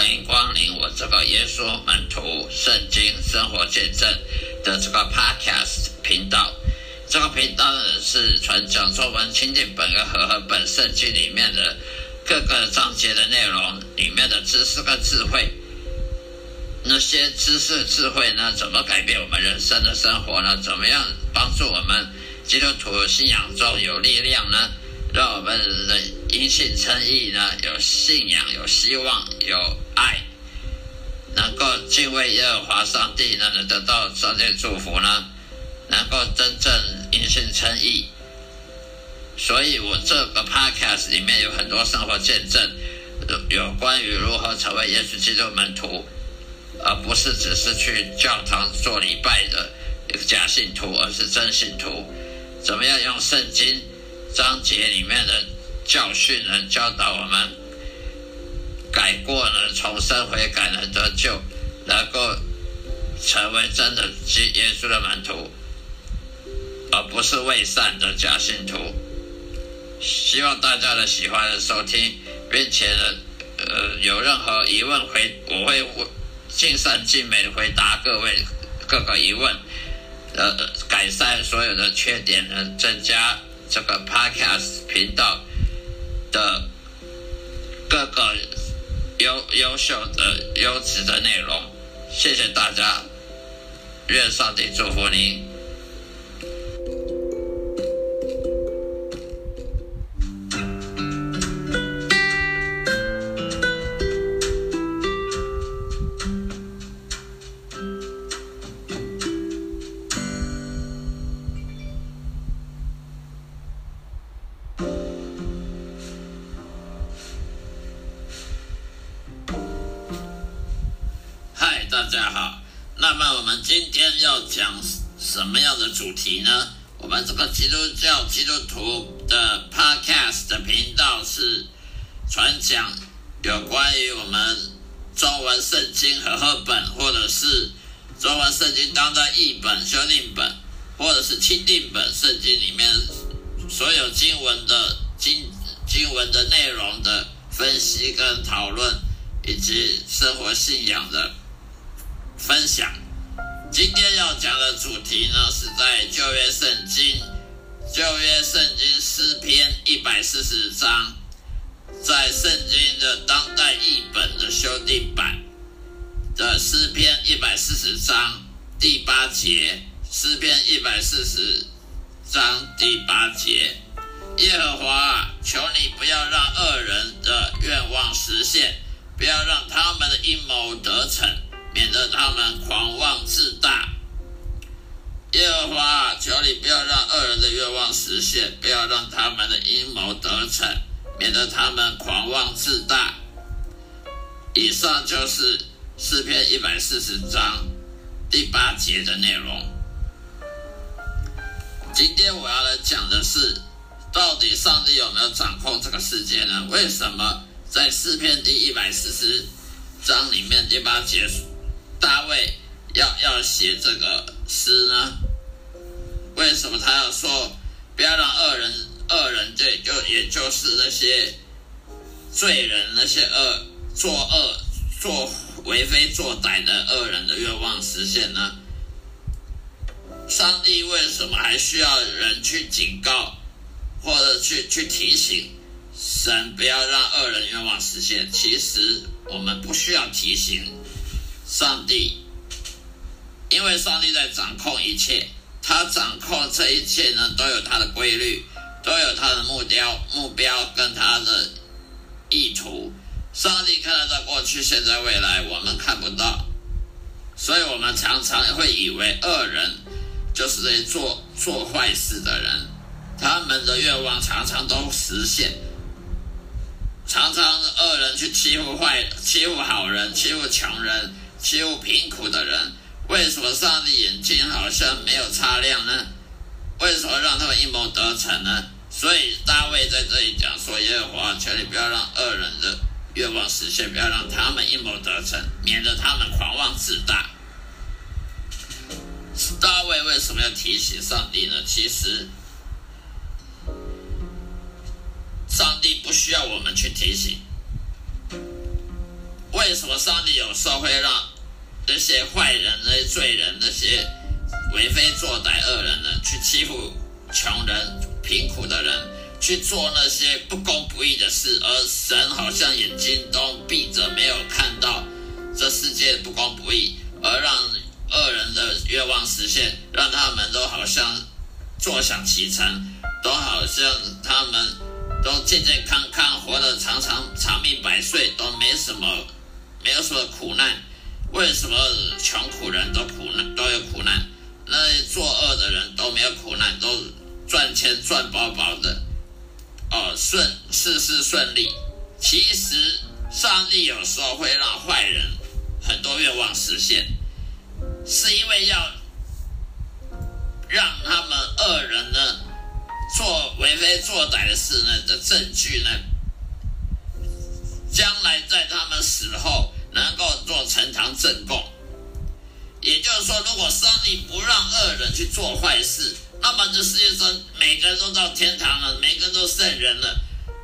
欢迎光临我这个耶稣门徒圣经生活见证的这个 Podcast 频道。这个频道呢是传讲中文亲近本跟和本圣经里面的各个章节的内容，里面的知识跟智慧。那些知识智慧呢，怎么改变我们人生的生活呢？怎么样帮助我们基督徒信仰中有力量呢？让我们的因信称义呢，有信仰、有希望、有爱，能够敬畏耶和华上帝呢，能得到上帝祝福呢，能够真正因信称义。所以我这个 podcast 里面有很多生活见证，有关于如何成为耶稣基督门徒。而不是只是去教堂做礼拜的一个假信徒，而是真信徒。怎么样用圣经章节里面的教训呢，教导我们改过呢，重生悔改呢，得救，能够成为真的基耶稣的门徒，而不是伪善的假信徒。希望大家的喜欢的收听，并且呢，呃，有任何疑问回我会尽善尽美的回答各位各个疑问，呃，改善所有的缺点呢，增加这个 Podcast 频道的各个优优秀的优质的内容。谢谢大家，愿上帝祝福您。大家好，那么我们今天要讲什么样的主题呢？我们这个基督教基督徒的 Podcast 的频道是传讲有关于我们中文圣经和赫本，或者是中文圣经当代译本、修订本，或者是钦定本圣经里面所有经文的经经文的内容的分析跟讨论，以及生活信仰的。分享，今天要讲的主题呢，是在旧约圣经，旧约圣经诗篇一百四十章，在圣经的当代译本的修订版的诗篇一百四十章第八节，诗篇一百四十章第八节，耶和华，求你不要让恶人的愿望实现，不要让他们的阴谋得逞。免得他们狂妄自大。耶和华，求你不要让恶人的愿望实现，不要让他们的阴谋得逞，免得他们狂妄自大。以上就是诗篇一百四十章第八节的内容。今天我要来讲的是，到底上帝有没有掌控这个世界呢？为什么在诗篇第一百四十章里面第八节？大卫要要写这个诗呢？为什么他要说不要让恶人恶人对就也就是那些罪人那些恶作恶作为非作歹的恶人的愿望实现呢？上帝为什么还需要人去警告或者去去提醒神不要让恶人愿望实现？其实我们不需要提醒。上帝，因为上帝在掌控一切，他掌控这一切呢，都有他的规律，都有他的目标、目标跟他的意图。上帝看得到过去、现在、未来，我们看不到，所以我们常常会以为恶人就是在做做坏事的人，他们的愿望常常都实现，常常恶人去欺负坏、欺负好人、欺负穷人。欺负贫苦的人，为什么上帝眼睛好像没有擦亮呢？为什么让他们阴谋得逞呢？所以大卫在这里讲说：“耶和华，求你不要让恶人的愿望实现，不要让他们阴谋得逞，免得他们狂妄自大。”大卫为什么要提醒上帝呢？其实，上帝不需要我们去提醒。为为什么上帝有时候会让那些坏人、那些罪人、那些为非作歹恶人呢，去欺负穷人、贫苦的人，去做那些不公不义的事，而神好像眼睛都闭着，没有看到这世界不公不义，而让恶人的愿望实现，让他们都好像坐享其成，都好像他们都健健康康，活得长长长命百岁，都没什么。没有什么苦难，为什么穷苦人都苦难都有苦难？那些作恶的人都没有苦难，都赚钱赚饱饱的，哦，顺事事顺利。其实上帝有时候会让坏人很多愿望实现，是因为要让他们恶人呢做为非作歹的事呢的证据呢。将来在他们死后能够做呈堂证供，也就是说，如果上帝不让恶人去做坏事，那么这世界上每个人都到天堂了，每个人都圣人了，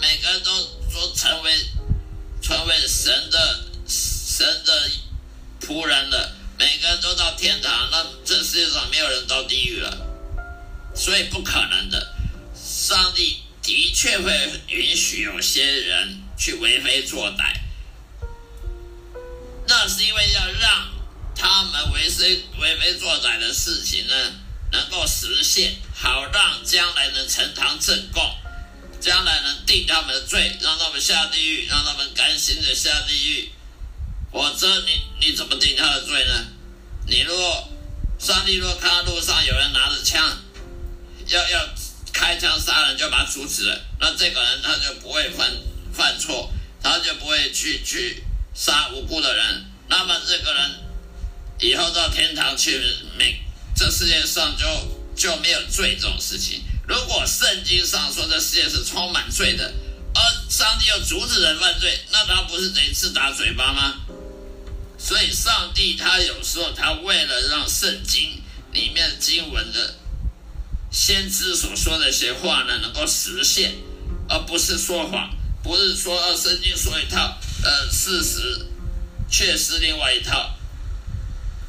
每个人都说成为成为神的神的仆人了，每个人都到天堂，那这世界上没有人到地狱了，所以不可能的。上帝的确会允许有些人。去为非作歹，那是因为要让他们为非为非作歹的事情呢，能够实现，好让将来能呈堂证供，将来能定他们的罪，让他们下地狱，让他们甘心的下地狱。否则，你你怎么定他的罪呢？你如果上帝若看到路上有人拿着枪，要要开枪杀人，就把他阻止了，那这个人他就不会犯。犯错，他就不会去去杀无辜的人。那么这个人以后到天堂去，没这世界上就就没有罪这种事情。如果圣经上说这世界是充满罪的，而上帝又阻止人犯罪，那他不是等于自打嘴巴吗？所以上帝他有时候他为了让圣经里面经文的先知所说的一些话呢能够实现，而不是说谎。不是说圣经说一套，呃事实却是另外一套，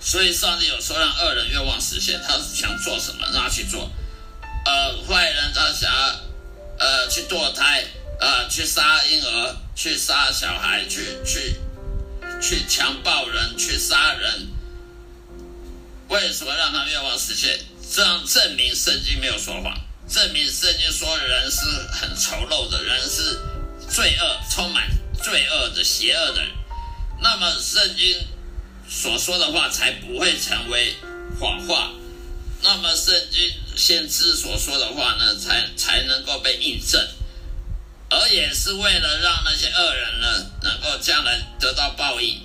所以上帝有时候让恶人愿望实现，他想做什么让他去做，呃坏人他想要呃去堕胎，呃去杀婴儿，去杀小孩，去去去强暴人，去杀人，为什么让他愿望实现？这样证明圣经没有说谎，证明圣经说人是很丑陋的人是。罪恶充满罪恶的邪恶的人，那么圣经所说的话才不会成为谎话。那么圣经先知所说的话呢，才才能够被印证，而也是为了让那些恶人呢，能够将来得到报应，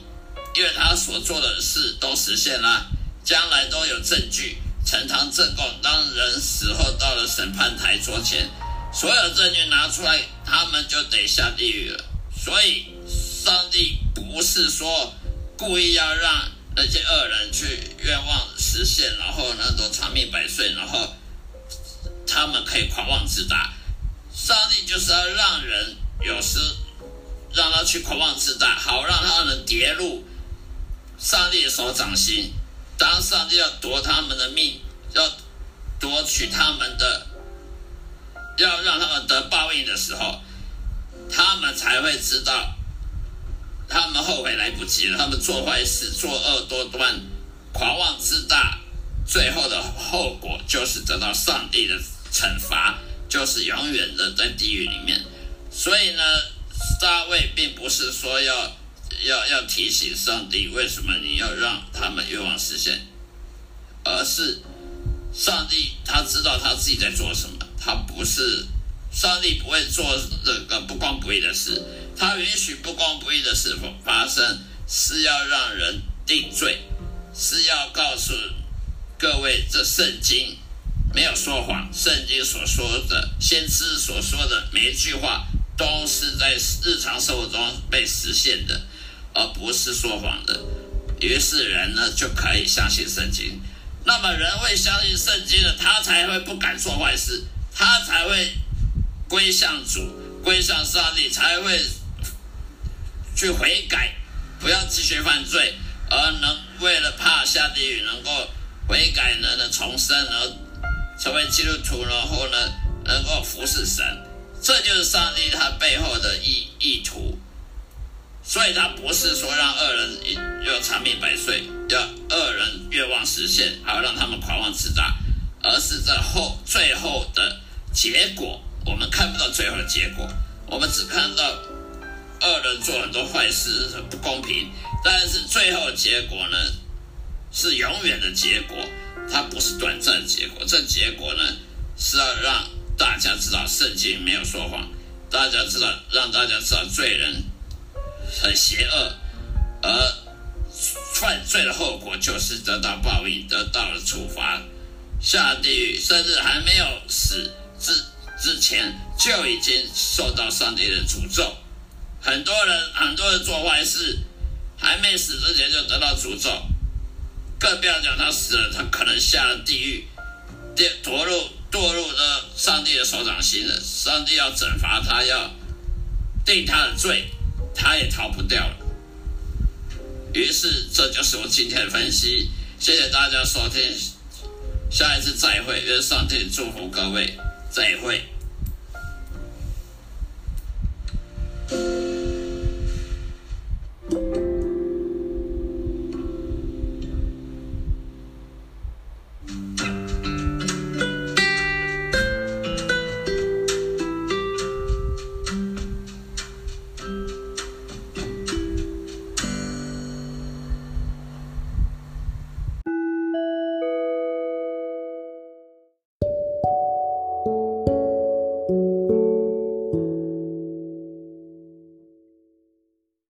因为他所做的事都实现了，将来都有证据，呈堂证供。当人死后到了审判台桌前。所有证据拿出来，他们就得下地狱了。所以，上帝不是说故意要让那些恶人去愿望实现，然后呢都长命百岁，然后他们可以狂妄自大。上帝就是要让人有时让他去狂妄自大，好让他能跌入上帝的手掌心。当上帝要夺他们的命，要夺取他们的。要让他们得报应的时候，他们才会知道，他们后悔来不及了。他们做坏事、作恶多端、狂妄自大，最后的后果就是得到上帝的惩罚，就是永远的在地狱里面。所以呢，大卫并不是说要要要提醒上帝为什么你要让他们愿望实现，而是上帝他知道他自己在做什么。他不是上帝不会做这个不公不义的事，他允许不公不义的事发生，是要让人定罪，是要告诉各位，这圣经没有说谎，圣经所说的先知所说的每一句话，都是在日常生活中被实现的，而不是说谎的。于是人呢就可以相信圣经，那么人会相信圣经的，他才会不敢做坏事。他才会归向主，归向上帝，才会去悔改，不要继续犯罪，而能为了怕下地狱能够悔改呢，呢重生而成为基督徒，然后呢能够服侍神，这就是上帝他背后的意意图。所以他不是说让恶人要长命百岁，要恶人愿望实现，还要让他们狂妄自大，而是在后最后的结果，我们看不到最后的结果，我们只看到恶人做很多坏事很不公平，但是最后结果呢是永远的结果，它不是短暂结果，这结果呢是要让大家知道圣经没有说谎，大家知道让大家知道罪人。很邪恶，而犯罪的后果就是得到报应，得到了处罚，下地狱，甚至还没有死之之前就已经受到上帝的诅咒。很多人，很多人做坏事，还没死之前就得到诅咒，更不要讲他死了，他可能下了地狱，跌堕入堕入了上帝的手掌心了。上帝要惩罚他，要定他的罪。他也逃不掉了。于是，这就是我今天的分析。谢谢大家收听，下一次再会。愿上帝祝福各位，再会。